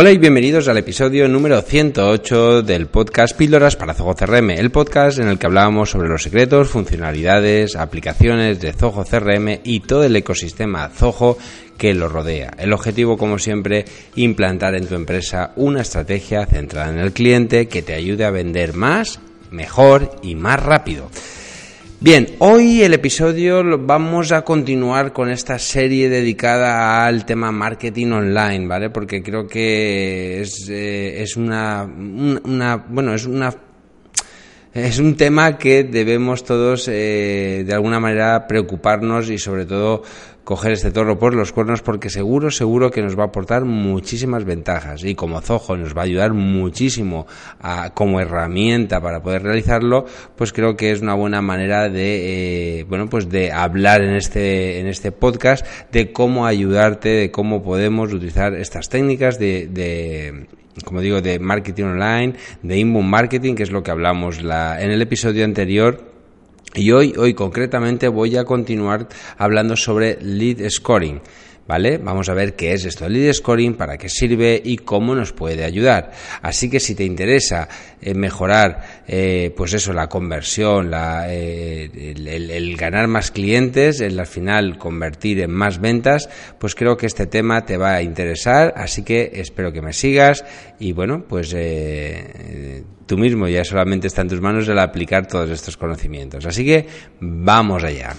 Hola y bienvenidos al episodio número 108 del podcast Píldoras para Zoho CRM, el podcast en el que hablábamos sobre los secretos, funcionalidades, aplicaciones de Zoho CRM y todo el ecosistema Zoho que lo rodea. El objetivo, como siempre, implantar en tu empresa una estrategia centrada en el cliente que te ayude a vender más, mejor y más rápido. Bien, hoy el episodio vamos a continuar con esta serie dedicada al tema marketing online, ¿vale? Porque creo que es, eh, es una, bueno, es una es un tema que debemos todos eh, de alguna manera preocuparnos y sobre todo coger este toro por los cuernos porque seguro, seguro que nos va a aportar muchísimas ventajas. Y como Zoho nos va a ayudar muchísimo a, como herramienta para poder realizarlo, pues creo que es una buena manera de, eh, bueno, pues de hablar en este, en este podcast de cómo ayudarte, de cómo podemos utilizar estas técnicas de, de como digo, de marketing online, de inbound marketing, que es lo que hablamos la, en el episodio anterior y hoy, hoy concretamente voy a continuar hablando sobre lead scoring. ¿Vale? Vamos a ver qué es esto del lead scoring, para qué sirve y cómo nos puede ayudar. Así que si te interesa eh, mejorar, eh, pues eso, la conversión, la, eh, el, ganar más clientes, el al final convertir en más ventas, pues creo que este tema te va a interesar. Así que espero que me sigas y bueno, pues tú mismo ya solamente está en tus manos el aplicar todos estos conocimientos. Así que vamos allá.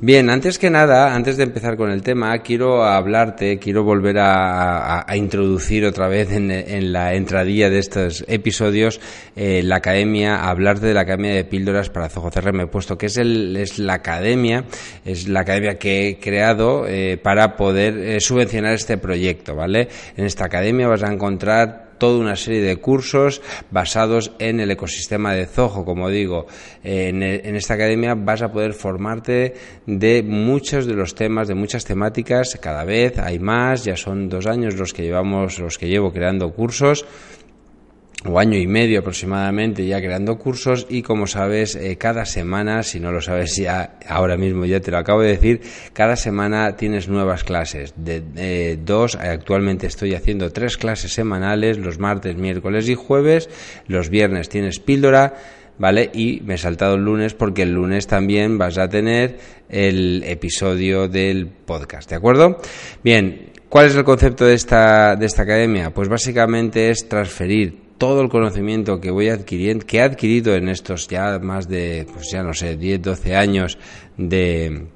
Bien, antes que nada, antes de empezar con el tema, quiero hablarte, quiero volver a, introducir otra vez en, la entradilla de estos episodios eh, la academia, hablarte de la academia de píldoras para CRM, puesto que es, el, es la academia, es la academia que he creado eh, para poder eh, subvencionar este proyecto, ¿vale? En esta academia vas a encontrar toda una serie de cursos basados en el ecosistema de Zoho, como digo. En, esta academia vas a poder formarte de muchos de los temas, de muchas temáticas, cada vez hay más, ya son dos años los que llevamos, los que llevo creando cursos o año y medio aproximadamente ya creando cursos y como sabes eh, cada semana si no lo sabes ya ahora mismo ya te lo acabo de decir cada semana tienes nuevas clases de dos actualmente estoy haciendo tres clases semanales los martes miércoles y jueves los viernes tienes píldora ¿vale? Y me he saltado el lunes porque el lunes también vas a tener el episodio del podcast, ¿de acuerdo? Bien, ¿cuál es el concepto de esta, de esta academia? Pues básicamente es transferir todo el conocimiento que voy adquiriendo, que he adquirido en estos ya más de, pues ya no sé, 10, 12 años de,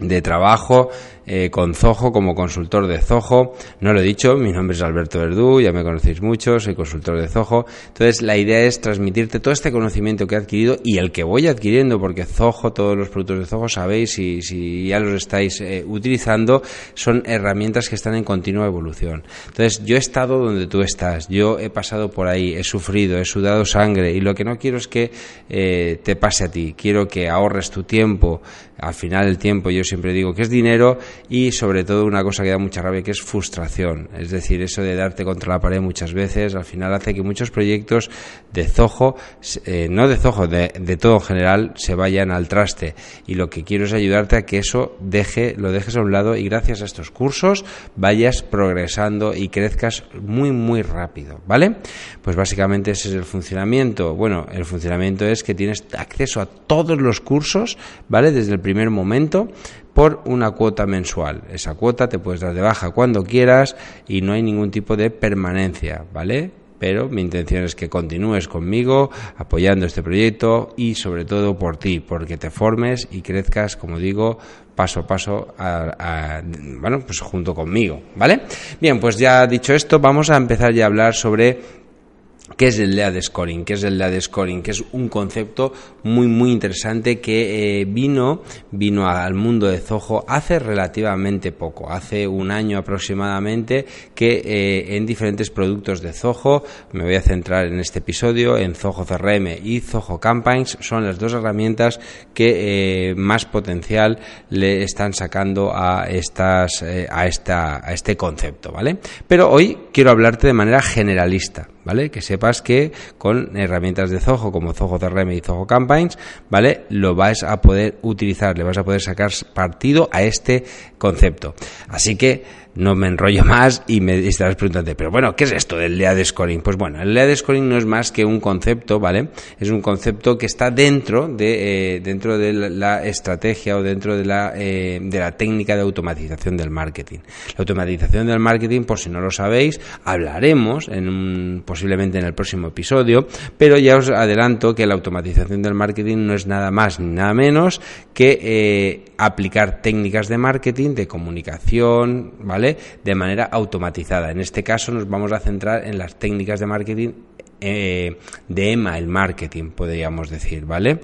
de trabajo eh, con Zoho como consultor de Zoho. No lo he dicho, mi nombre es Alberto Verdú, ya me conocéis mucho, soy consultor de Zoho. Entonces la idea es transmitirte todo este conocimiento que he adquirido y el que voy adquiriendo, porque Zoho, todos los productos de Zoho, sabéis, si, si ya los estáis eh, utilizando, son herramientas que están en continua evolución. Entonces yo he estado donde tú estás, yo he pasado por ahí, he sufrido, he sudado sangre y lo que no quiero es que eh, te pase a ti. Quiero que ahorres tu tiempo. Al final el tiempo yo siempre digo que es dinero y sobre todo una cosa que da mucha rabia que es frustración. Es decir, eso de darte contra la pared muchas veces al final hace que muchos proyectos de Zoho, eh, no de Zoho, de, de, todo en general, se vayan al traste. Y lo que quiero es ayudarte a que eso deje, lo dejes a un lado y gracias a estos cursos vayas progresando y crezcas muy, muy rápido. ¿Vale? Pues básicamente ese es el funcionamiento. Bueno, el funcionamiento es que tienes acceso a todos los cursos, ¿vale? Desde el primer momento por una cuota mensual. Esa cuota te puedes dar de baja cuando quieras y no hay ningún tipo de permanencia, ¿vale? Pero mi intención es que continúes conmigo apoyando este proyecto y sobre todo por ti, porque te formes y crezcas, como digo, paso a paso, bueno, pues junto conmigo, ¿vale? Bien, pues ya dicho esto, vamos a empezar ya a hablar sobre ¿Qué es el lead scoring? ¿Qué es el lead scoring? Que es un concepto muy muy interesante que eh, vino vino al mundo de Zoho hace relativamente poco, hace un año aproximadamente, que eh, en diferentes productos de Zoho, me voy a centrar en este episodio, en Zoho CRM y Zoho Campaigns, son las dos herramientas que eh, más potencial le están sacando a estas a esta a este concepto, ¿vale? Pero hoy quiero hablarte de manera generalista, ¿vale? Que sepas que con herramientas de Zoho como Zoho CRM y Zoho Campaigns, ¿vale? Lo vas a poder utilizar, le vas a poder sacar partido a este concepto. Así que no me enrollo más y me estarás preguntando, pero bueno, ¿qué es esto del lead scoring? Pues bueno, el lead scoring no es más que un concepto, ¿vale? Es un concepto que está dentro de, eh, dentro de la estrategia o dentro de la, eh, de la técnica de automatización del marketing. La automatización del marketing, por si no lo sabéis, hablaremos en un, posiblemente en el próximo episodio, pero ya os adelanto que la automatización del marketing no es nada más ni nada menos que eh, aplicar técnicas de marketing, de comunicación, ¿vale? De manera automatizada. En este caso nos vamos a centrar en las técnicas de marketing eh, de email marketing, podríamos decir, ¿vale?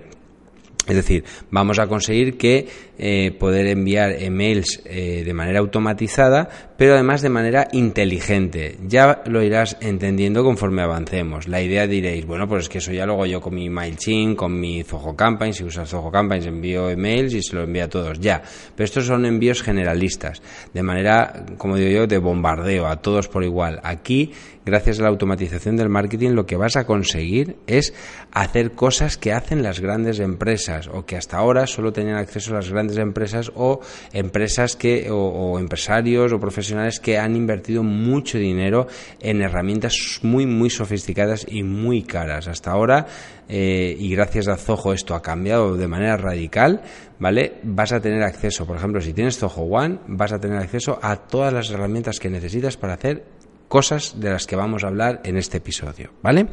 Es decir, vamos a conseguir que eh, poder enviar emails eh, de manera automatizada, pero además de manera inteligente. Ya lo irás entendiendo conforme avancemos. La idea diréis, bueno, pues es que eso ya lo hago yo con mi MailChimp, con mi Zoho Campaign. Si usas Zoho Campaigns envío emails y se lo envía a todos. Ya. Pero estos son envíos generalistas, de manera, como digo yo, de bombardeo a todos por igual. Aquí gracias a la automatización del marketing, lo que vas a conseguir es hacer cosas que hacen las grandes empresas o que hasta ahora solo tenían acceso a las grandes empresas o empresas que o, empresarios o profesionales que han invertido mucho dinero en herramientas muy muy sofisticadas y muy caras. Hasta ahora eh, y gracias a Zoho esto ha cambiado de manera radical, ¿vale? Vas a tener acceso, por ejemplo, si tienes Zoho One, vas a tener acceso a todas las herramientas que necesitas para hacer cosas de las que vamos a hablar en este episodio, ¿vale?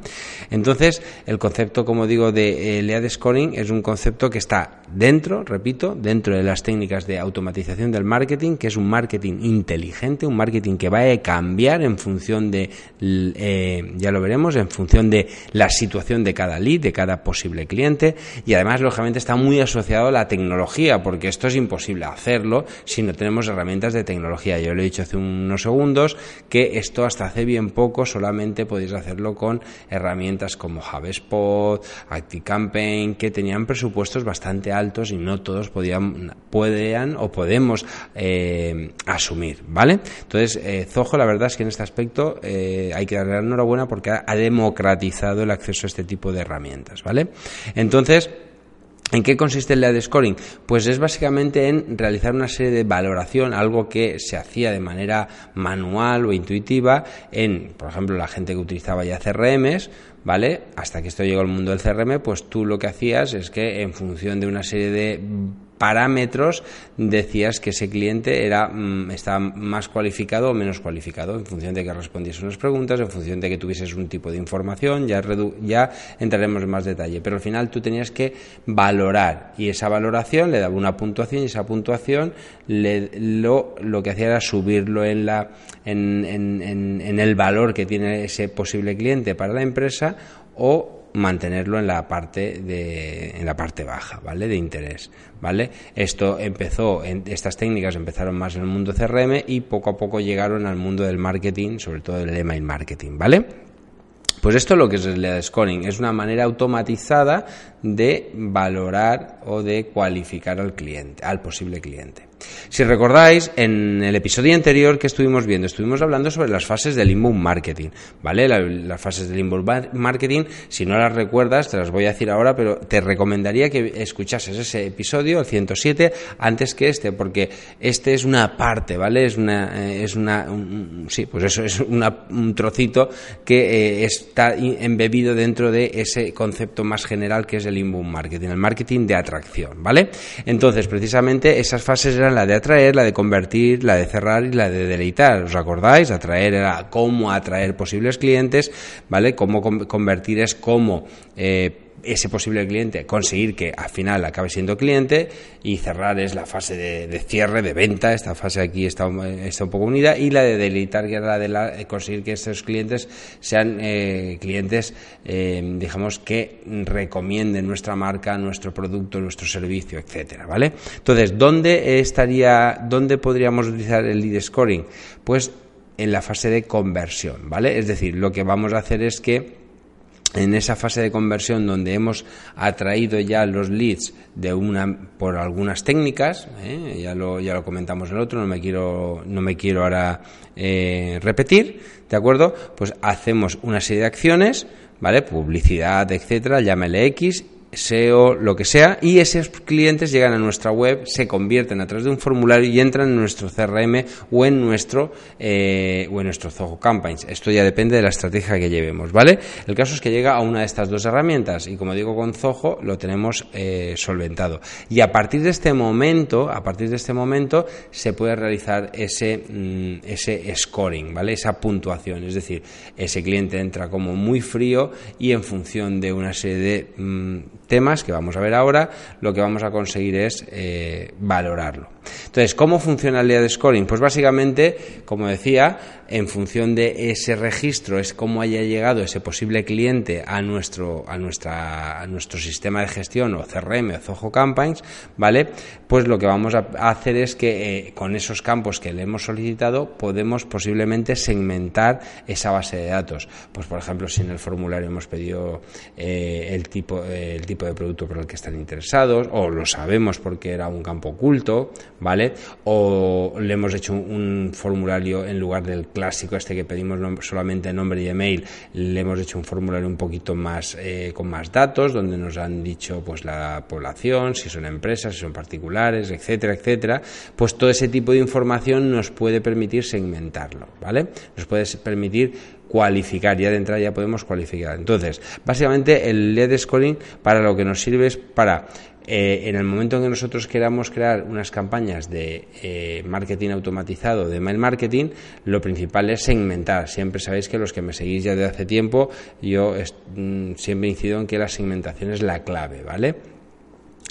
Entonces, el concepto, como digo, de eh, lead scoring es un concepto que está dentro, repito, dentro de las técnicas de automatización del marketing, que es un marketing inteligente, un marketing que va a cambiar en función de, eh, ya lo veremos, en función de la situación de cada lead, de cada posible cliente, y además, lógicamente, está muy asociado a la tecnología, porque esto es imposible hacerlo si no tenemos herramientas de tecnología. Yo lo he dicho hace unos segundos que esto hasta hace bien poco solamente podéis hacerlo con herramientas como HubSpot, ActiveCampaign, que tenían presupuestos bastante altos y no todos podían, o podemos eh, asumir, ¿vale? Entonces, eh, Zoho, la verdad es que en este aspecto eh, hay que darle enhorabuena porque ha democratizado el acceso a este tipo de herramientas, ¿vale? Entonces, ¿En qué consiste el lead scoring? Pues es básicamente en realizar una serie de valoración, algo que se hacía de manera manual o intuitiva en, por ejemplo, la gente que utilizaba ya CRMs, ¿vale? Hasta que esto llegó al mundo del CRM, pues tú lo que hacías es que en función de una serie de parámetros decías que ese cliente era mm, estaba más cualificado o menos cualificado en función de que respondiese unas preguntas, en función de que tuvieses un tipo de información, ya, ya entraremos en más detalle, pero al final tú tenías que valorar y esa valoración le daba una puntuación y esa puntuación lo, lo que hacía era subirlo en, la, en, en, en el valor que tiene ese posible cliente para la empresa o mantenerlo en la parte de en la parte baja vale de interés vale esto empezó en, estas técnicas empezaron más en el mundo CRM y poco a poco llegaron al mundo del marketing sobre todo el email marketing vale pues esto es lo que es el scoring, es una manera automatizada de valorar o de cualificar al cliente, al posible cliente. Si recordáis, en el episodio anterior que estuvimos viendo, estuvimos hablando sobre las fases del inbound marketing, ¿vale? las fases del inbound marketing, si no las recuerdas, te las voy a decir ahora, pero te recomendaría que escuchases ese episodio, el 107, antes que este, porque este es una parte, ¿vale? Es una, eh, es una, sí, pues eso es un trocito que eh, está embebido dentro de ese concepto más general que es el inbound marketing, el marketing de atracción, ¿vale? Entonces, precisamente esas fases eran la de atraer, la de convertir, la de cerrar y la de deleitar. ¿Os acordáis? Atraer era cómo atraer posibles clientes, ¿vale? Cómo convertir es cómo eh, ese posible cliente, conseguir que al final acabe siendo cliente y cerrar es la fase de, cierre, de venta, esta fase aquí está, está, un poco unida y la de delitar, que es la de conseguir que estos clientes sean eh, clientes, eh, digamos, que recomienden nuestra marca, nuestro producto, nuestro servicio, etcétera, ¿vale? Entonces, ¿dónde estaría, dónde podríamos utilizar el lead scoring? Pues en la fase de conversión, ¿vale? Es decir, lo que vamos a hacer es que en esa fase de conversión donde hemos atraído ya los leads de una por algunas técnicas ¿eh? ya lo ya lo comentamos en el otro no me quiero no me quiero ahora eh, repetir de acuerdo pues hacemos una serie de acciones vale publicidad etcétera llámele x SEO, lo que sea, y esos clientes llegan a nuestra web, se convierten a través de un formulario y entran en nuestro CRM o en nuestro eh, o en nuestro Zoho Campaigns. Esto ya depende de la estrategia que llevemos, ¿vale? El caso es que llega a una de estas dos herramientas y como digo con Zoho lo tenemos eh, solventado. Y a partir de este momento, a partir de este momento se puede realizar ese mm, ese scoring, ¿vale? Esa puntuación, es decir, ese cliente entra como muy frío y en función de una serie de mm, temas que vamos a ver ahora, lo que vamos a conseguir es eh, valorarlo. Entonces, ¿cómo funciona el día de scoring? Pues básicamente, como decía, en función de ese registro, es cómo haya llegado ese posible cliente a nuestro, a nuestra, nuestro sistema de gestión o CRM o Zoho Campaigns, ¿vale? Pues lo que vamos a hacer es que eh, con esos campos que le hemos solicitado podemos posiblemente segmentar esa base de datos. Pues por ejemplo, si en el formulario hemos pedido eh, el, tipo, el tipo de producto por el que están interesados, o lo sabemos porque era un campo oculto, ¿vale? O le hemos hecho un, formulario en lugar del clásico este que pedimos solamente nombre y email, le hemos hecho un formulario un poquito más eh, con más datos, donde nos han dicho pues la población, si son empresas, si son particulares, etcétera, etcétera. Pues todo ese tipo de información nos puede permitir segmentarlo, ¿vale? Nos puede permitir cualificar, ya de entrada ya podemos cualificar. Entonces, básicamente el lead scoring para lo que nos sirve es para eh, en el momento en que nosotros queramos crear unas campañas de eh, marketing automatizado, de mail marketing, lo principal es segmentar. Siempre sabéis que los que me seguís ya de hace tiempo, yo mm, siempre incido en que la segmentación es la clave, ¿vale?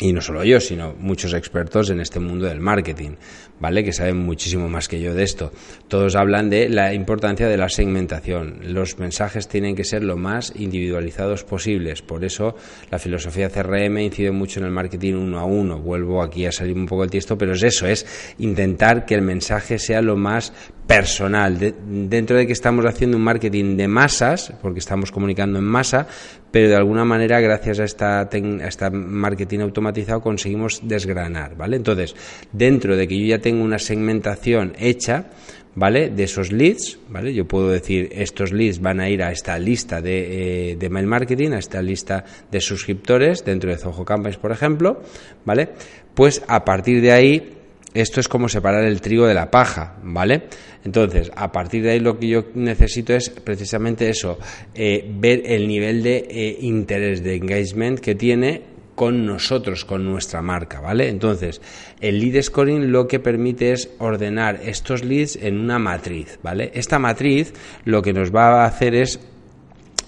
Y no solo yo, sino muchos expertos en este mundo del marketing, ¿vale? Que saben muchísimo más que yo de esto. Todos hablan de la importancia de la segmentación. Los mensajes tienen que ser lo más individualizados posibles. Por eso la filosofía CRM incide mucho en el marketing uno a uno. Vuelvo aquí a salir un poco el tiesto, pero es eso, es intentar que el mensaje sea lo más personal. dentro de que estamos haciendo un marketing de masas, porque estamos comunicando en masa, pero de alguna manera, gracias a esta, a esta marketing automatizado, conseguimos desgranar, ¿vale? Entonces, dentro de que yo ya tengo una segmentación hecha, ¿vale? De esos leads, ¿vale? Yo puedo decir, estos leads van a ir a esta lista de, eh, de mail marketing, a esta lista de suscriptores dentro de Zoho Campaigns, por ejemplo, ¿vale? Pues a partir de ahí esto es como separar el trigo de la paja, ¿vale? Entonces, a partir de ahí lo que yo necesito es precisamente eso, eh, ver el nivel de eh, interés, de engagement que tiene con nosotros, con nuestra marca, ¿vale? Entonces, el lead scoring lo que permite es ordenar estos leads en una matriz, ¿vale? Esta matriz lo que nos va a hacer es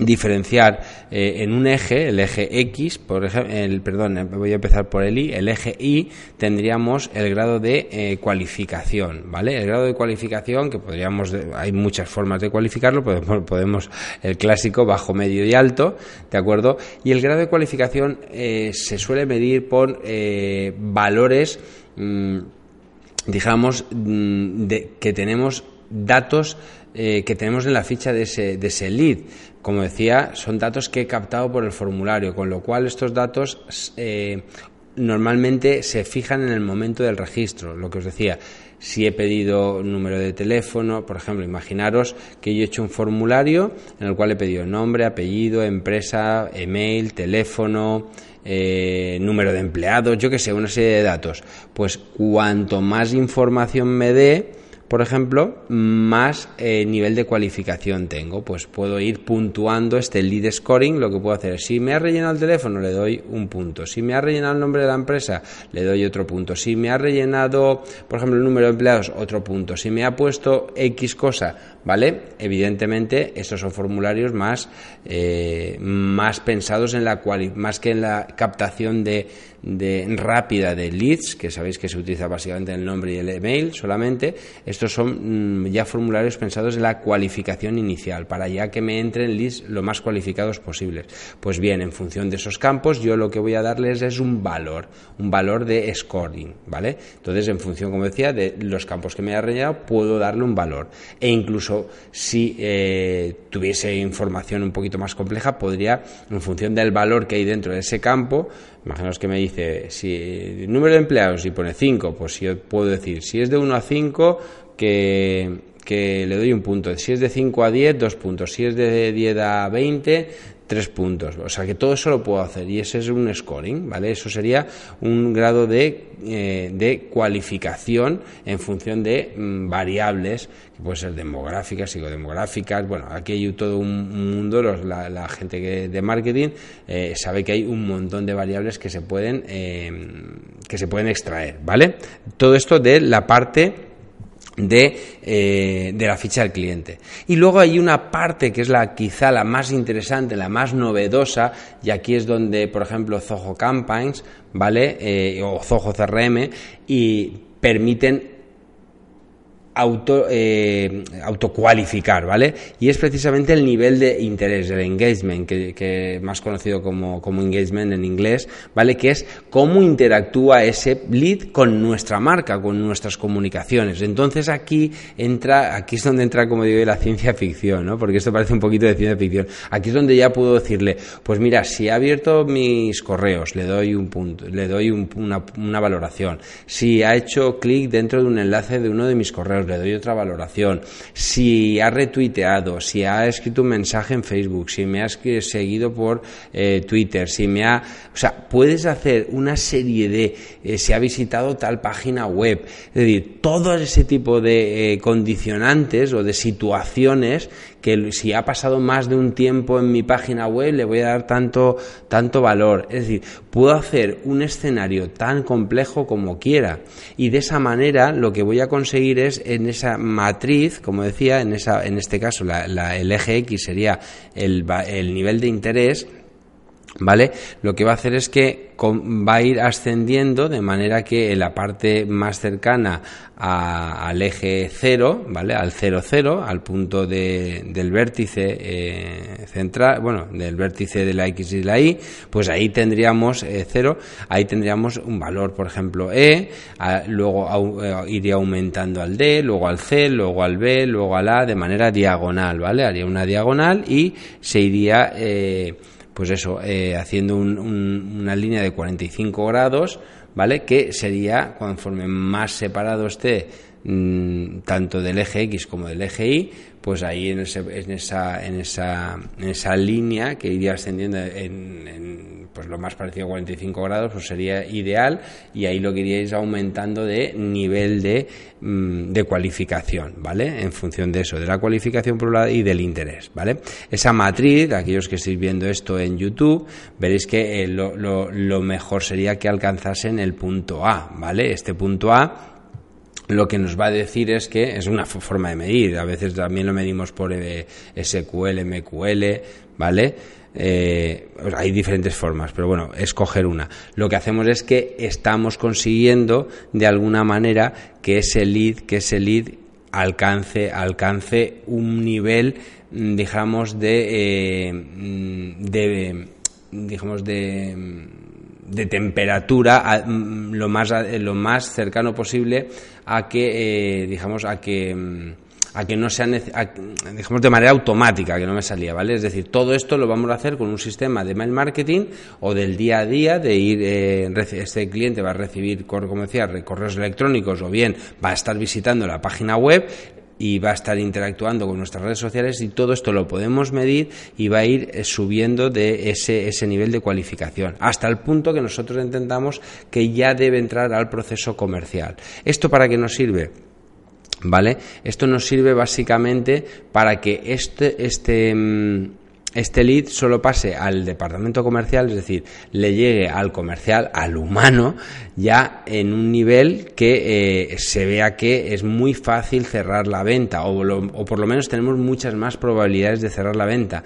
diferenciar eh, en un eje, el eje X, por ejemplo, el, perdón, eh, voy a empezar por el Y, el eje Y tendríamos el grado de eh, cualificación, ¿vale? El grado de cualificación, que podríamos, hay muchas formas de cualificarlo, podemos, el clásico bajo, medio y alto, ¿de acuerdo? Y el grado de cualificación se suele medir por valores, mm, digamos, mm, de, que tenemos datos que tenemos en la ficha de ese, de ese lead. Como decía, son datos que he captado por el formulario, con lo cual estos datos eh, normalmente se fijan en el momento del registro. Lo que os decía, si he pedido número de teléfono, por ejemplo, imaginaros que yo he hecho un formulario en el cual he pedido nombre, apellido, empresa, email, teléfono, eh, número de empleados, yo que sé, una serie de datos. Pues cuanto más información me dé, por ejemplo, más eh, nivel de cualificación tengo. Pues puedo ir puntuando este lead scoring. Lo que puedo hacer es, si me ha rellenado el teléfono, le doy un punto. Si me ha rellenado el nombre de la empresa, le doy otro punto. Si me ha rellenado, por ejemplo, el número de empleados, otro punto. Si me ha puesto X cosa, ¿vale? Evidentemente, estos son formularios más, eh, más pensados en la cual, más que en la captación de de rápida de leads, que sabéis que se utiliza básicamente el nombre y el email solamente, estos son mm, ya formularios pensados en la cualificación inicial, para ya que me entren leads lo más cualificados posibles. Pues bien, en función de esos campos, yo lo que voy a darles es un valor, un valor de scoring, ¿vale? Entonces, en función, como decía, de los campos que me haya rellenado, puedo darle un valor. E incluso si eh, tuviese información un poquito más compleja, podría, en función del valor que hay dentro de ese campo, Imaginaos que me dice, si número de empleados y pone 5, pues yo puedo decir, si es de 1 a 5, que, que le doy un punto. Si es de 5 a 10, dos puntos. Si es de 10 a 20, tres puntos. O sea que todo eso lo puedo hacer y ese es un scoring, ¿vale? Eso sería un grado de, eh, de cualificación en función de mm, variables, que pueden ser demográficas, psicodemográficas. Bueno, aquí hay todo un mundo, la, gente que, de marketing eh, sabe que hay un montón de variables que se pueden, eh, que se pueden extraer, ¿vale? Todo esto de la parte eh, de, la ficha del cliente. Y luego hay una parte que es la quizá la más interesante, la más novedosa, y aquí es donde, por ejemplo, Zoho Campaigns, ¿vale? Eh, o Zoho CRM, y permiten auto, eh, autocualificar, ¿vale? Y es precisamente el nivel de interés, el engagement, que, que más conocido como, como, engagement en inglés, ¿vale? Que es cómo interactúa ese lead con nuestra marca, con nuestras comunicaciones. Entonces aquí entra, aquí es donde entra, como digo, la ciencia ficción, ¿no? Porque esto parece un poquito de ciencia ficción. Aquí es donde ya puedo decirle, pues mira, si ha abierto mis correos, le doy un punto, le doy una, una valoración. Si ha hecho clic dentro de un enlace de uno de mis correos, le doy otra valoración. Si ha retuiteado, si ha escrito un mensaje en Facebook, si me ha seguido por eh, Twitter, si me ha... O sea, puedes hacer una serie de... Eh, si ha visitado tal página web. Es decir, todo ese tipo de eh, condicionantes o de situaciones que si ha pasado más de un tiempo en mi página web le voy a dar tanto, tanto valor. Es decir, puedo hacer un escenario tan complejo como quiera y de esa manera lo que voy a conseguir es en esa matriz, como decía, en, esa, en este caso la, el eje X sería el, el nivel de interés, ¿vale? Lo que va a hacer es que va a ir ascendiendo de manera que en la parte más cercana al eje 0, ¿vale? Al 0, 0, al punto de, del vértice eh, central, bueno, del vértice de la X y la Y, pues ahí tendríamos 0, eh, ahí tendríamos un valor, por ejemplo, E, luego eh, iría aumentando al D, luego al C, luego al B, luego al A, de manera diagonal, ¿vale? Haría una diagonal y se iría pues eso, eh, haciendo una línea de 45 grados, ¿vale? Que sería, conforme más separado esté mm, tanto del eje X como del eje Y, pues ahí en, esa, en, esa, en esa línea que iría ascendiendo en, pues lo más parecido a 45 grados, pues sería ideal y ahí lo que iríais aumentando de nivel de, mm, de cualificación, ¿vale? En función de eso, de la cualificación por un lado y del interés, ¿vale? Esa matriz, aquellos que estéis viendo esto en YouTube, veréis que eh, lo, lo, lo mejor sería que alcanzasen el punto A, ¿vale? Este punto A lo que nos va a decir es que es una forma de medir. A veces también lo medimos por eh, SQL, MQL, ¿vale? Eh, hay diferentes formas, pero bueno, escoger una. Lo que hacemos es que estamos consiguiendo de alguna manera que ese lead, que ese lead alcance, alcance un nivel, mm, digamos, de, eh, mm, de digamos, de de temperatura mm, lo más lo más cercano posible a que eh, digamos a que mm, a que no sea digamos de manera automática que no me salía vale es decir todo esto lo vamos a hacer con un sistema de mail marketing o del día a día de ir eh, este cliente va a recibir como decía correos electrónicos o bien va a estar visitando la página web y va a estar interactuando con nuestras redes sociales y todo esto lo podemos medir y va a ir eh, subiendo de ese, ese nivel de cualificación hasta el punto que nosotros entendamos que ya debe entrar al proceso comercial. ¿Esto para qué nos sirve? ¿Vale? Esto nos sirve básicamente para que este, este, mm, este lead solo pase al departamento comercial, es decir, le llegue al comercial, al humano, ya en un nivel que eh, se vea que es muy fácil cerrar la venta o, o por lo menos tenemos muchas más probabilidades de cerrar la venta.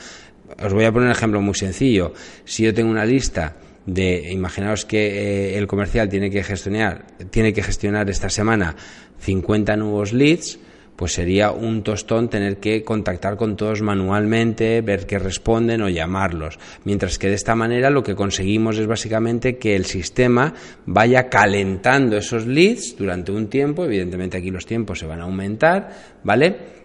Os voy a poner un ejemplo muy sencillo. Si yo tengo una lista de imaginaos que eh, el comercial tiene que gestionar tiene que gestionar esta semana 50 nuevos leads pues sería un tostón tener que contactar con todos manualmente, ver qué responden o llamarlos. Mientras que de esta manera lo que conseguimos es básicamente que el sistema vaya calentando esos leads durante un tiempo, evidentemente aquí los tiempos se van a aumentar, ¿vale?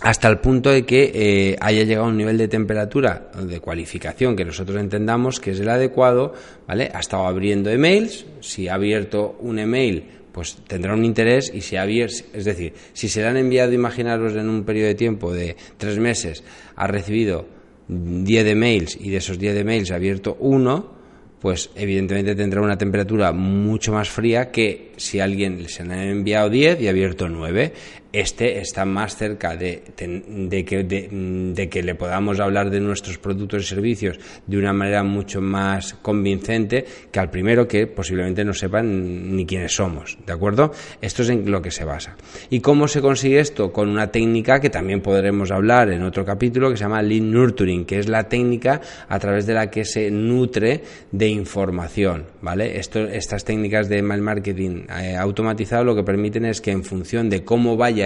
hasta el punto de que eh, haya llegado a un nivel de temperatura de cualificación que nosotros entendamos que es el adecuado, ¿vale? Ha estado abriendo emails, si ha abierto un email, pues tendrá un interés y si ha abierto, es decir, si se le han enviado, imaginaros en un periodo de tiempo de tres meses, ha recibido 10 emails y de esos 10 emails ha abierto uno, pues evidentemente tendrá una temperatura mucho más fría que si alguien se le ha enviado 10 y ha abierto 9 este está más cerca de, que, de, que, le podamos hablar de nuestros productos y servicios de una manera mucho más convincente que al primero que posiblemente no sepan ni quiénes somos, ¿de acuerdo? Esto es en lo que se basa. ¿Y cómo se consigue esto? Con una técnica que también podremos hablar en otro capítulo que se llama Lead Nurturing, que es la técnica a través de la que se nutre de información, ¿vale? Estas técnicas de mail marketing eh, automatizado lo que permiten es que en función de cómo vaya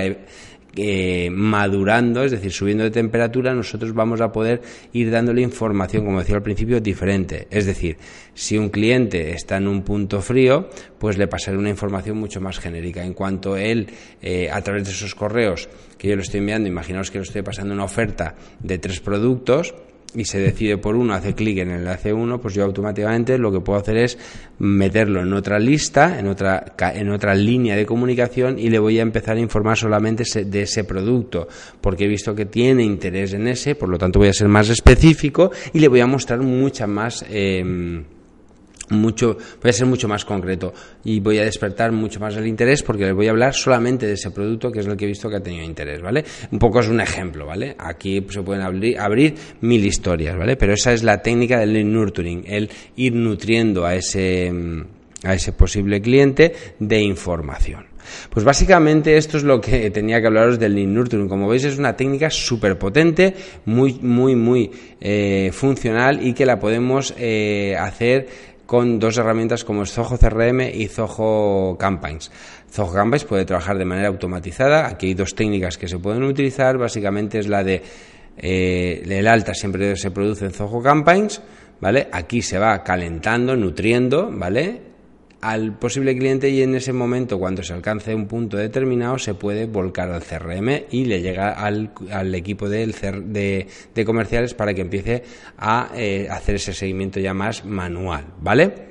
eh, madurando, es decir, subiendo de temperatura, nosotros vamos a poder ir dándole información, como decía al principio, diferente. Es decir, si un cliente está en un punto frío, pues le pasaré una información mucho más genérica. En cuanto él, eh, a través de esos correos que yo le estoy enviando, imaginaos que le estoy pasando una oferta de tres productos, y se decide por uno, hace clic en el enlace 1, pues yo automáticamente lo que puedo hacer es meterlo en otra lista, en otra, en otra línea de comunicación y le voy a empezar a informar solamente de ese producto, porque he visto que tiene interés en ese, por lo tanto voy a ser más específico y le voy a mostrar mucha más... Eh, mucho, voy a ser mucho más concreto y voy a despertar mucho más el interés porque le voy a hablar solamente de ese producto que es el que he visto que ha tenido interés, ¿vale? Un poco es un ejemplo, ¿vale? Aquí se pueden abrir, abrir mil historias, ¿vale? Pero esa es la técnica del nurturing, el ir nutriendo a ese, a ese posible cliente de información. Pues básicamente esto es lo que tenía que hablaros del lead nurturing. Como veis es una técnica súper potente, muy, muy, muy eh, funcional y que la podemos eh, hacer con dos herramientas como Zoho CRM y Zoho Campaigns. Zoho Campaigns puede trabajar de manera automatizada. Aquí hay dos técnicas que se pueden utilizar. Básicamente es la de eh, el alta siempre se produce en Zoho Campaigns, ¿vale? Aquí se va calentando, nutriendo, ¿vale? Al posible cliente y en ese momento cuando se alcance un punto determinado se puede volcar al CRM y le llega al, al equipo del de, de, comerciales para que empiece a eh, hacer ese seguimiento ya más manual, ¿vale?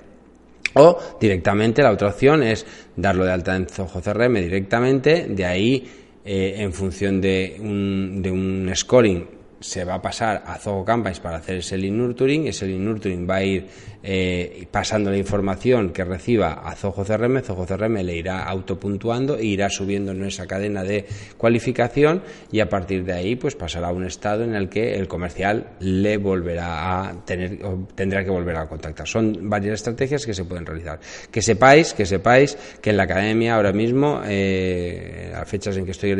O directamente la otra opción es darlo de alta en Zoho CRM directamente, de ahí eh, en función de un, de un scoring se va a pasar a Zoho Campaigns para hacer ese lead nurturing. Ese lead nurturing va a ir eh, pasando la información que reciba a Zoho CRM. Zoho CRM le irá autopuntuando e irá subiendo en esa cadena de cualificación y a partir de ahí pues pasará a un estado en el que el comercial le volverá a tener o tendrá que volver a contactar. Son varias estrategias que se pueden realizar. Que sepáis, que sepáis que en la academia ahora mismo, eh, a fechas en que estoy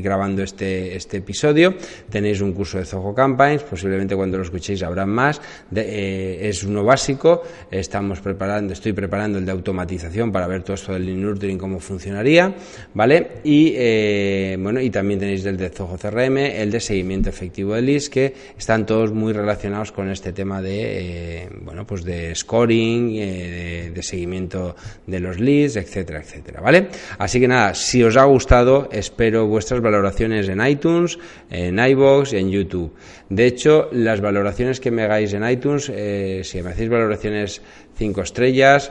grabando este, este episodio, tenéis un curso de Zoho Campaigns, posiblemente cuando lo escuchéis habrá más. Eh, es uno básico, estamos preparando, estoy preparando el de automatización para ver todo esto del nurturing cómo funcionaría, ¿vale? Y eh, bueno, y también tenéis el de Zoho CRM, el de seguimiento efectivo de leads, que están todos muy relacionados con este tema de, eh, bueno, pues de scoring, de, de seguimiento de los leads, etcétera, etcétera, ¿vale? Así que nada, si os ha gustado, espero vuestras valoraciones en iTunes, en iBox, en YouTube De hecho, las valoraciones que me hagáis en iTunes, eh, si me hacéis valoraciones 5 estrellas,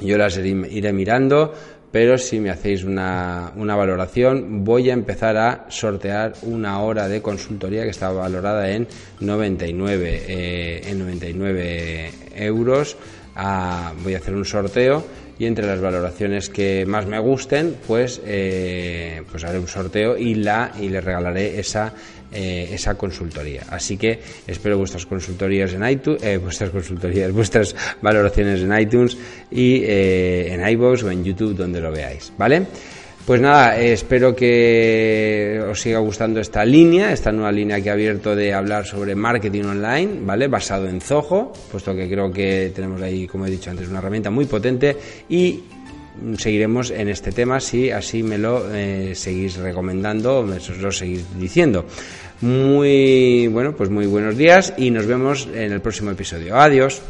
yo las iré mirando, pero si me hacéis una, valoración, voy a empezar a sortear una hora de consultoría que está valorada en 99, eh, en 99 euros. A, voy a hacer un sorteo y entre las valoraciones que más me gusten, pues, eh, pues haré un sorteo y la y le regalaré esa eh, esa consultoría. Así que espero vuestras consultorías en iTunes, eh, vuestras consultorías, vuestras valoraciones en iTunes y en iVoox o en YouTube donde lo veáis, ¿vale? Pues nada, espero que os siga gustando esta línea, esta nueva línea que he abierto de hablar sobre marketing online, ¿vale? Basado en Zoho, puesto que creo que tenemos ahí, como he dicho antes, una herramienta muy potente y seguiremos en este tema si así me lo eh, seguís recomendando, me lo seguís diciendo. Muy bueno, pues muy buenos días y nos vemos en el próximo episodio. Adiós.